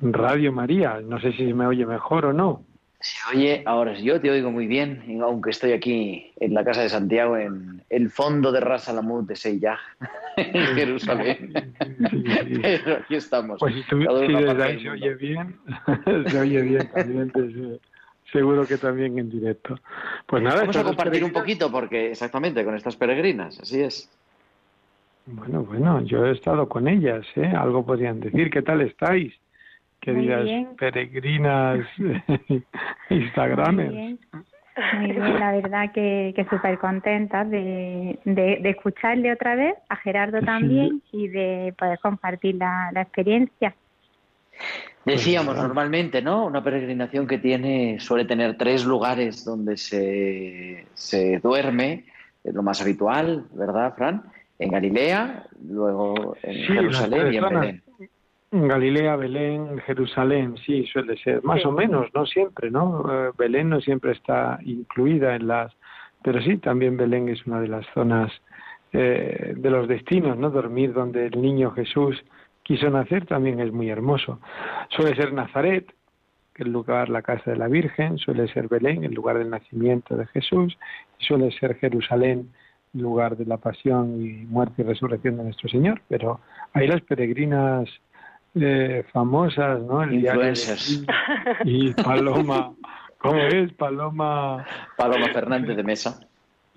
Radio María. No sé si me oye mejor o no. Se oye, ahora yo te oigo muy bien, aunque estoy aquí en la casa de Santiago, en el fondo de Ras Alamut de Seiyah, en Jerusalén. Pero aquí estamos. Pues si, tú- si desde ahí se oye bien, se oye bien también, seguro que también en directo. Pues nada, Vamos a compartir un poquito, porque exactamente con estas peregrinas, así es. Bueno, bueno, yo he estado con ellas, ¿eh? Algo podrían decir. ¿Qué tal estáis? Queridas bien. peregrinas Muy Instagramers. bien. Muy bien, la verdad que, que súper contenta de, de, de escucharle otra vez, a Gerardo también, y de poder compartir la, la experiencia. Decíamos nada. normalmente, ¿no? Una peregrinación que tiene, suele tener tres lugares donde se, se duerme, es lo más habitual, ¿verdad, Fran? En Galilea, luego en Sí, Jerusalén y en. Belén. Galilea, Belén, Jerusalén, sí, suele ser. Más Sí. o menos, no siempre, ¿no? Eh, Belén no siempre está incluida en las... Pero sí, también Belén es una de las zonas eh, de los destinos, ¿no? Dormir donde el niño Jesús quiso nacer también es muy hermoso. Suele ser Nazaret, que es el lugar, la casa de la Virgen, suele ser Belén, el lugar del nacimiento de Jesús, y suele ser Jerusalén, el lugar de la pasión y muerte y resurrección de nuestro Señor. Pero ahí las peregrinas eh, famosas, ¿no? El Influencers. y Paloma, ¿cómo es? Paloma Paloma Fernández de Mesa.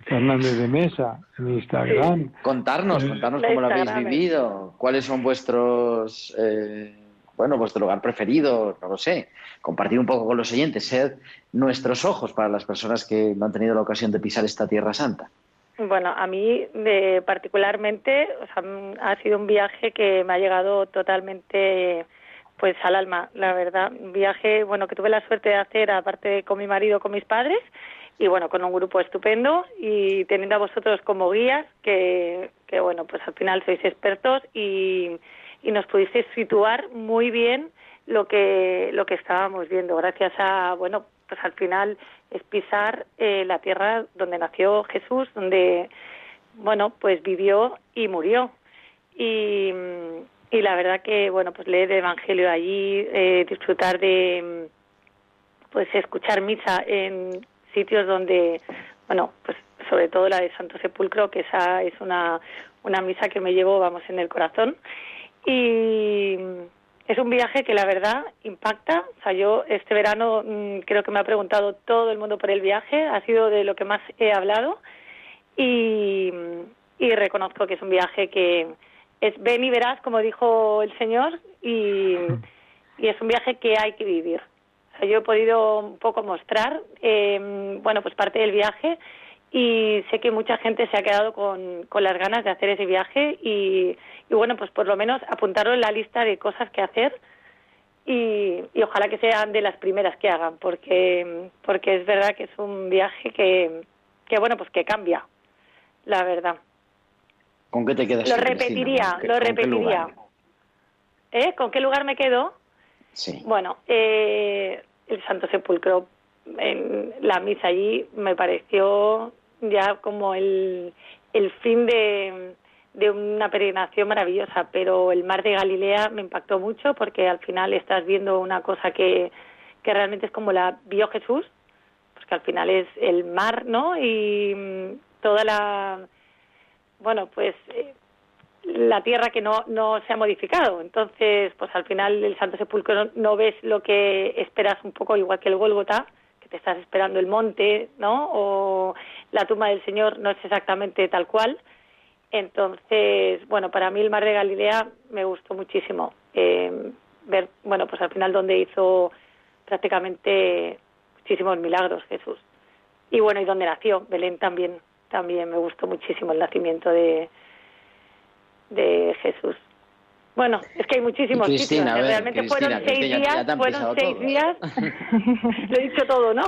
Fernández de Mesa en Instagram. Contarnos, contarnos La cómo lo habéis vivido, cuáles son vuestros, eh, bueno, vuestro lugar preferido, no lo sé. Compartir un poco con los oyentes, ser nuestros ojos para las personas que no han tenido la ocasión de pisar esta Tierra Santa. Bueno, a mí de, particularmente o sea, mm, ha sido un viaje que me ha llegado totalmente pues al alma, la verdad. Un viaje, bueno, que tuve la suerte de hacer aparte con mi marido, con mis padres y bueno, con un grupo estupendo y teniendo a vosotros como guías que, que bueno, pues al final sois expertos y, y nos pudisteis situar muy bien lo que lo que estábamos viendo gracias a bueno pues al final es pisar eh, la tierra donde nació Jesús donde bueno pues vivió y murió. Y, y la verdad que bueno pues leer el evangelio allí eh, disfrutar de pues escuchar misa en sitios donde bueno pues sobre todo la de Santo Sepulcro que esa es una una misa que me llevo vamos en el corazón. Y es un viaje que la verdad impacta. O sea, yo este verano mm, creo que me ha preguntado todo el mundo por el viaje, ha sido de lo que más he hablado y, y reconozco que es un viaje que es ven y verás, como dijo el Señor, y, es un viaje que hay que vivir. Yo he podido un poco mostrar, eh, bueno, pues parte del viaje y sé que mucha gente se ha quedado con, con las ganas de hacer ese viaje y, y bueno, pues por lo menos apuntarlo en la lista de cosas que hacer y, y ojalá que sean de las primeras que hagan porque porque es verdad que es un viaje que, que bueno, pues que cambia, la verdad. ¿Con qué te quedas? Lo repetiría, ¿Con qué- lo qué repetiría. ¿Eh? ¿Con qué lugar me quedo? Sí. Bueno, eh, el Santo Sepulcro, en la misa allí me pareció ya como el, el fin de, de una peregrinación maravillosa, pero el mar de Galilea me impactó mucho porque al final estás viendo una cosa que, que realmente es como la vio Jesús, porque al final es el mar, ¿no? Y mm, toda la, bueno, pues eh, la tierra que no, no se ha modificado. Entonces, pues al final el Santo Sepulcro no, no ves lo que esperas un poco, igual que el Gólgota, te estás esperando el monte, ¿no? O la tumba del Señor no es exactamente tal cual. Entonces, bueno, para mí el Mar de Galilea me gustó muchísimo. Eh, ver, bueno, pues al final donde hizo prácticamente muchísimos milagros Jesús. Y bueno, y donde nació, Belén también, también me gustó muchísimo el nacimiento de, de Jesús. Bueno, es que hay muchísimos Cristina, sitios. a ver, Realmente Cristina, fueron seis Cristina, ya- ya días, fueron seis todo. días. Lo he dicho todo, ¿no?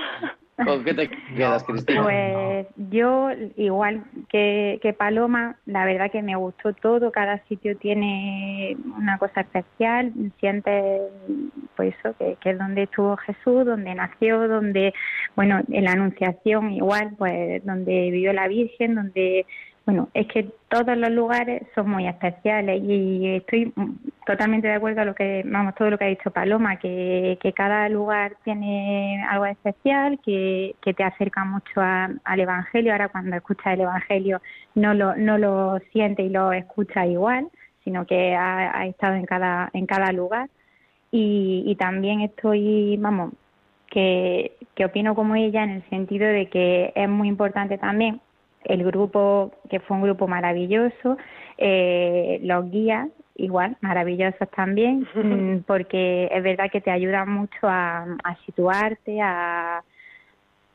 ¿Con qué te quedas, Cristina? Pues yo, igual que, que Paloma, la verdad que me gustó todo, cada sitio tiene una cosa especial, sientes pues eso, que, que es donde estuvo Jesús, donde nació, donde, bueno, en la Anunciación igual, pues donde vivió la Virgen, donde, bueno, es que todos los lugares son muy especiales y estoy totalmente de acuerdo a lo que, vamos, todo lo que ha dicho Paloma, que, cada lugar tiene algo especial, que, que te acerca mucho al Evangelio. Ahora cuando escuchas el Evangelio no lo, no lo sientes y lo escuchas igual, sino que ha, ha estado en cada, en cada lugar. Y, y también estoy, vamos, que, que opino como ella en el sentido de que es muy importante también el grupo, que fue un grupo maravilloso, eh, los guías, igual, maravillosos también, mm, porque es verdad que te ayudan mucho a, a situarte, a,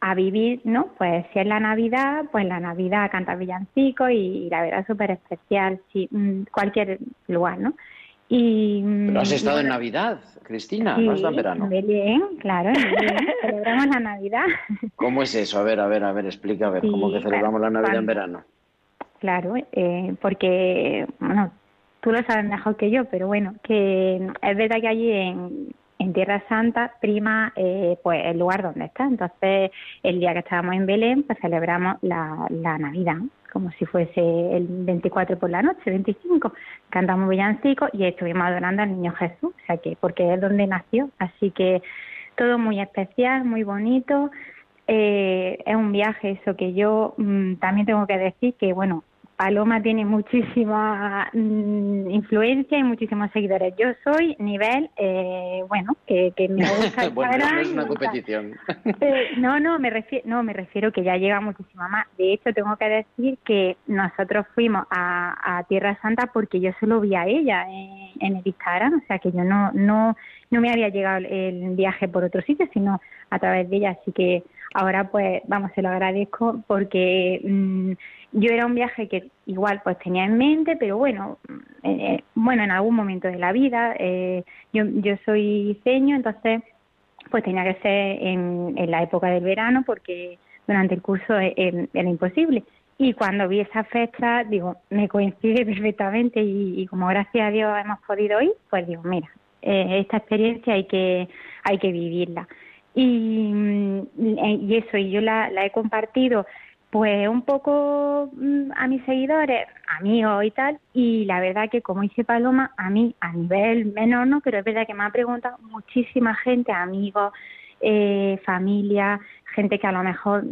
a vivir, ¿no? Pues si es la Navidad, pues la Navidad canta villancicos y, la verdad es súper especial, sí, mm, cualquier lugar, ¿no? Y, mm, Pero has y estado en Navidad, Cristina, sí, no has estado en verano. en Belén, claro, en Belén, celebramos la Navidad. ¿Cómo es eso? A ver, a ver, a ver, explica, a ver, Sí, ¿cómo que celebramos la Navidad en verano? Claro, eh, porque, bueno, tú lo sabes mejor que yo, pero bueno, que es verdad que allí en, en Tierra Santa prima eh, pues el lugar donde está. Entonces, el día que estábamos en Belén, pues celebramos la, la Navidad, como si fuese el 24 por la noche, 25. Cantamos villancicos y estuvimos adorando al Niño Jesús, o sea que, porque es donde nació. Así que todo muy especial, muy bonito. Eh, es un viaje, eso que yo mm, también tengo que decir que, bueno, Paloma tiene muchísima mm, influencia y muchísimos seguidores. Yo soy nivel, eh, bueno, que, que me gusta bueno, no es una competición. eh, no, no, me refiero, no, me refiero que ya llega muchísima más. De hecho, tengo que decir que nosotros fuimos a, a Tierra Santa porque yo solo vi a ella en, en el Instagram, o sea que yo no, no, no me había llegado el viaje por otro sitio, sino a través de ella. Así que ahora, pues, vamos, se lo agradezco porque mm, yo era un viaje que igual pues tenía en mente, pero bueno, mm, eh, bueno, en algún momento de la vida, eh, yo, yo soy ceño, entonces pues tenía que ser en, la época del verano porque durante el curso e- em- era imposible. Y cuando vi esa fecha, digo, me coincide perfectamente y, y como gracias a Dios hemos podido ir, pues digo, mira, eh, esta experiencia hay que, hay que vivirla. Y, mm, eh, y eso, y yo la, la he compartido pues un poco mm, a mis seguidores, amigos y tal, y la verdad que como dice Paloma, a mí a nivel menor no, pero es verdad que me ha preguntado muchísima gente, amigos, eh, familia, gente que a lo mejor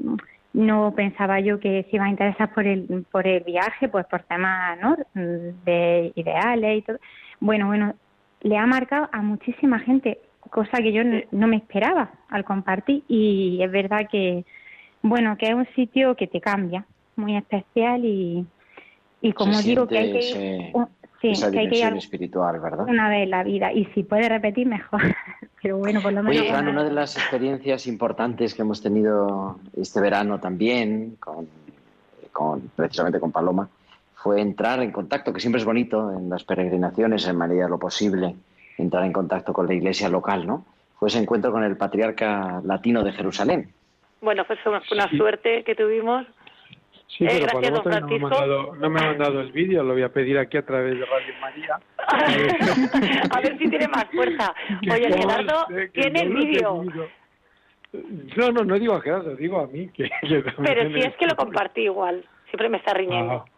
no pensaba yo que se iba a interesar por el, por el viaje, pues por temas ¿no? de ideales y todo. Bueno, bueno, le ha marcado a muchísima gente, cosa que yo no, no me esperaba al compartir. Y es verdad que, bueno, que es un sitio que te cambia, muy especial y, y como Se digo que hay que ir, ese- un- sí, esa que hay que ir dimensión al- espiritual, ¿verdad? una vez en la vida. Y si puede repetir mejor, pero bueno, por lo menos Oye, Fran, una- una de las experiencias importantes que hemos tenido este verano también, con, con- precisamente con Paloma, fue entrar en contacto, que siempre es bonito en las peregrinaciones, en medida de lo posible, entrar en contacto con la iglesia local, ¿no? Fue ese encuentro con el patriarca latino de Jerusalén. Bueno, pues fue una suerte que tuvimos. Sí, Eh, pero gracias, don no me, mandado, no me ha mandado el vídeo, lo voy a pedir aquí a través de Radio María. A ver si tiene más fuerza. Oye, Gerardo, que tiene el vídeo. No, no, no digo a Gerardo, digo a mí. Que, que también Pero si es que lo compartí igual. Siempre me está riñendo. Ah,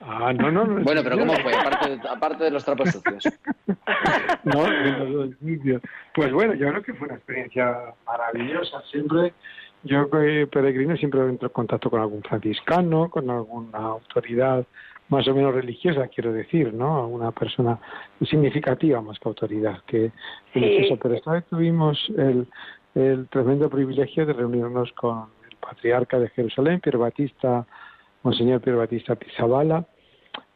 no, no, no. Bueno, pero ¿cómo fue? Aparte de, aparte de los trapos sucios. No, viendo el vídeo. Pues bueno, yo creo que fue una experiencia maravillosa. Siempre, yo que peregrino siempre entro en contacto con algún franciscano, con alguna autoridad más o menos religiosa, quiero decir, ¿no? Alguna persona significativa más que autoridad, que Sí. religiosa. Pero esta vez tuvimos el, el tremendo privilegio de reunirnos con el patriarca de Jerusalén, Pier Batista, Monseñor Pier Batista Pizabala,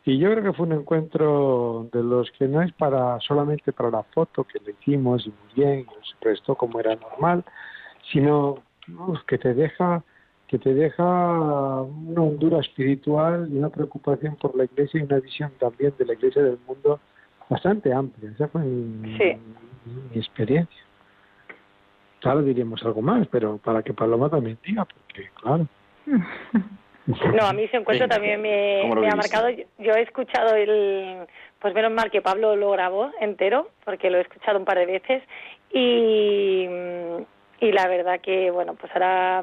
Y yo creo que fue un encuentro de los que no es para solamente para la foto que le hicimos y muy bien, y se prestó como era normal, sino vamos, que te deja que te deja una hondura espiritual y una preocupación por la iglesia y una visión también de la iglesia del mundo bastante amplia. Esa fue mi, Sí. mi experiencia. Claro, diríamos algo más, pero para que Paloma también diga, porque claro. No, a mí ese encuentro Venga, también me, ¿cómo lo me ha marcado. Yo, yo he escuchado el. Pues menos mal que Pablo lo grabó entero, porque lo he escuchado un par de veces. Y, y la verdad que, bueno, pues ahora.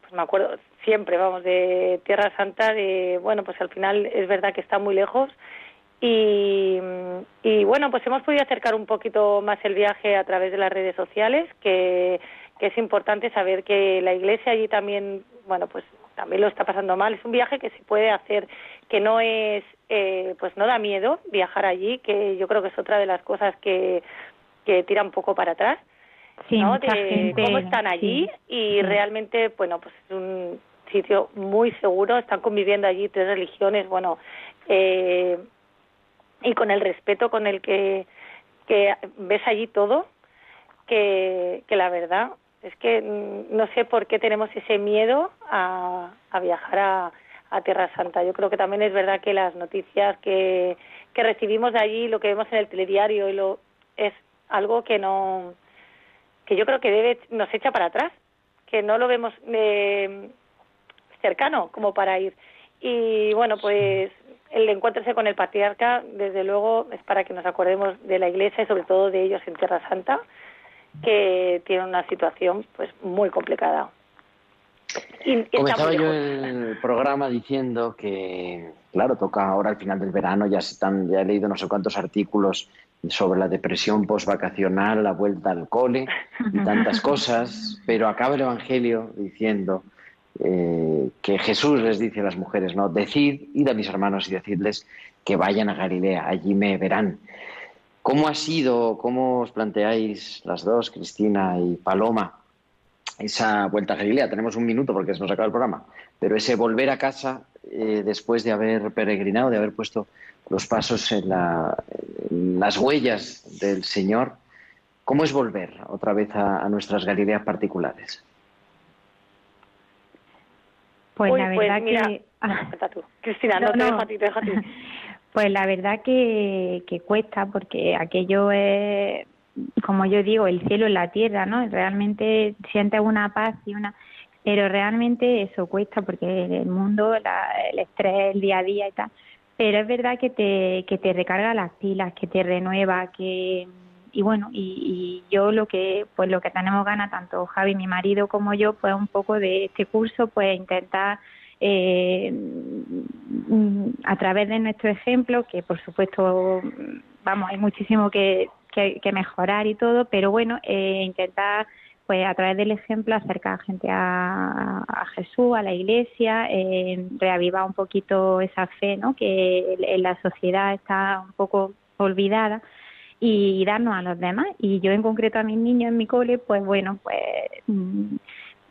Pues me acuerdo siempre, vamos, de Tierra Santa, de. Bueno, pues al final es verdad que está muy lejos. Y, y bueno, pues hemos podido acercar un poquito más el viaje a través de las redes sociales, que, que es importante saber que la iglesia allí también, bueno, pues también lo está pasando mal. Es un viaje que se puede hacer, que no es, eh, pues no da miedo viajar allí, que yo creo que es otra de las cosas que, que tira un poco para atrás. Sí, ¿no? mucha de gente- cómo están allí sí. y Sí. realmente, bueno, pues es un sitio muy seguro, están conviviendo allí tres religiones, bueno, eh, y con el respeto con el que, que ves allí todo, que, que la verdad es que mm, no sé por qué tenemos ese miedo a, a viajar a, a Tierra Santa. Yo creo que también es verdad que las noticias que, que recibimos de allí, lo que vemos en el telediario, y lo, es algo que no que yo creo que debe nos echa para atrás, que no lo vemos eh, cercano como para ir. Y bueno, pues el encuentrarse con el patriarca, desde luego, es para que nos acordemos de la Iglesia y sobre todo de ellos en Tierra Santa, que tienen una situación pues muy complicada. Y, Comenzaba yo el programa diciendo que, claro, toca ahora al final del verano, ya, se están, ya he leído no sé cuántos artículos sobre la depresión postvacacional, la vuelta al cole y tantas cosas, pero acaba el Evangelio diciendo eh, que Jesús les dice a las mujeres, ¿no? Decid, id a mis hermanos y decidles que vayan a Galilea, allí me verán. ¿Cómo ha sido, cómo os planteáis las dos, Cristina y Paloma, esa vuelta a Galilea. Tenemos un minuto porque se nos acaba el programa, pero ese volver a casa eh, después de haber peregrinado, de haber puesto los pasos en, la- en las huellas del Señor, ¿cómo es volver otra vez a, a nuestras Galileas particulares? Pues Uy, la pues verdad mira, que... tú. Cristina, no, No, te no. dejo a ti, te dejo a ti. Pues la verdad que, que cuesta porque aquello es, como yo digo, el cielo en la tierra, ¿no? Realmente sientes una paz y una... Pero realmente eso cuesta porque el mundo, la- el estrés, el día a día y tal. Pero es verdad que te, que te recarga las pilas, que te renueva, que... Y bueno, y, y yo lo que pues lo que tenemos ganas, tanto Javi, mi marido, como yo, pues un poco de este curso, pues intentar eh, a través de nuestro ejemplo, que por supuesto, vamos, hay muchísimo que, que, mejorar y todo, pero bueno, eh, intentar pues a través del ejemplo acercar gente a, Jesús, a la iglesia, eh, reavivar un poquito esa fe, ¿no? Que en la sociedad está un poco olvidada y darnos a los demás. Y yo en concreto a mis niños en mi cole, pues bueno, pues mm,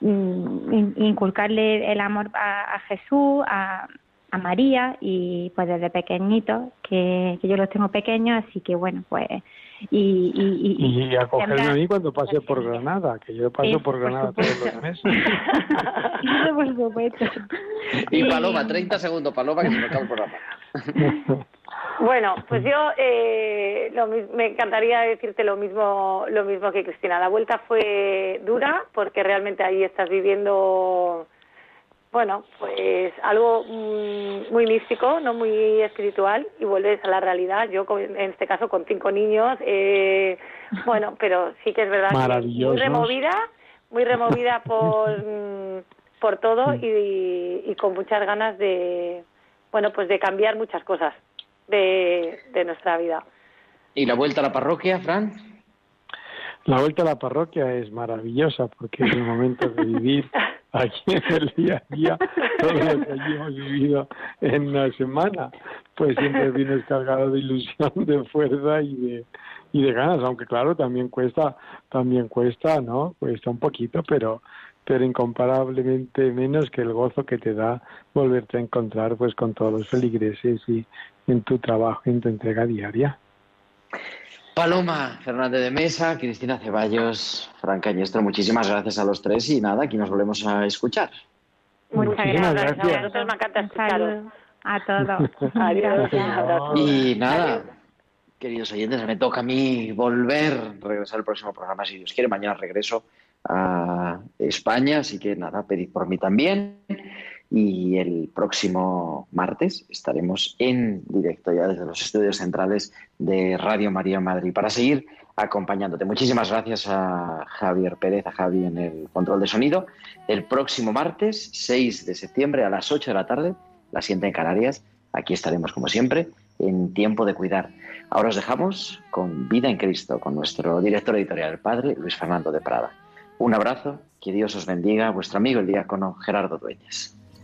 inculcarle el amor a, a Jesús, a, a María y pues desde pequeñitos, que, que yo los tengo pequeños, así que bueno, pues y, y, y, Y acogerme a mí cuando pase por Granada, que yo paso por por Granada todos los meses. Por supuesto. Y Paloma, 30 segundos, Paloma, que se nos acaba el programa. Bueno, pues yo eh, lo me encantaría decirte lo mismo, lo mismo que Cristina. La vuelta fue dura porque realmente ahí estás viviendo, bueno, pues algo mm, muy místico, no muy espiritual y vuelves a la realidad. Yo, en este caso, con cinco niños, eh, bueno, pero sí que es verdad que muy removida, muy removida por mm, por todo y, y con muchas ganas de, bueno, pues de cambiar muchas cosas de, de nuestra vida. ¿Y la vuelta a la parroquia, Fran? La vuelta a la parroquia es maravillosa porque es el momento de vivir aquí en el día a día todo lo que allí hemos vivido en una semana, pues siempre vienes cargado de ilusión, de fuerza y de y de ganas, aunque claro, también cuesta, también cuesta, ¿no? Cuesta un poquito, pero pero incomparablemente menos que el gozo que te da volverte a encontrar pues con todos los feligreses y en tu trabajo, en tu entrega diaria. Paloma Fernández de Mesa, Cristina Ceballos, Fran Cañestro, muchísimas gracias a los tres y nada, aquí nos volvemos a escuchar. Muchas gracias. gracias. A nosotros me encanta escucharos. a todos. Adiós. Y nada, queridos oyentes, me toca a mí volver, regresar al próximo programa, si Dios quiere. Mañana regreso a España, así que nada, pedid por mí también. Y el próximo martes estaremos en directo ya desde los estudios centrales de Radio María Madrid para seguir acompañándote. Muchísimas gracias a Javier Pérez, a Javi en el control de sonido. El próximo martes, 6 de septiembre a las 8 de la tarde, la siguiente en Canarias, aquí estaremos como siempre en tiempo de cuidar. Ahora os dejamos con Vida en Cristo, con nuestro director editorial, el padre Luis Fernando de Prada. Un abrazo, que Dios os bendiga, vuestro amigo el diácono Gerardo Dueñas.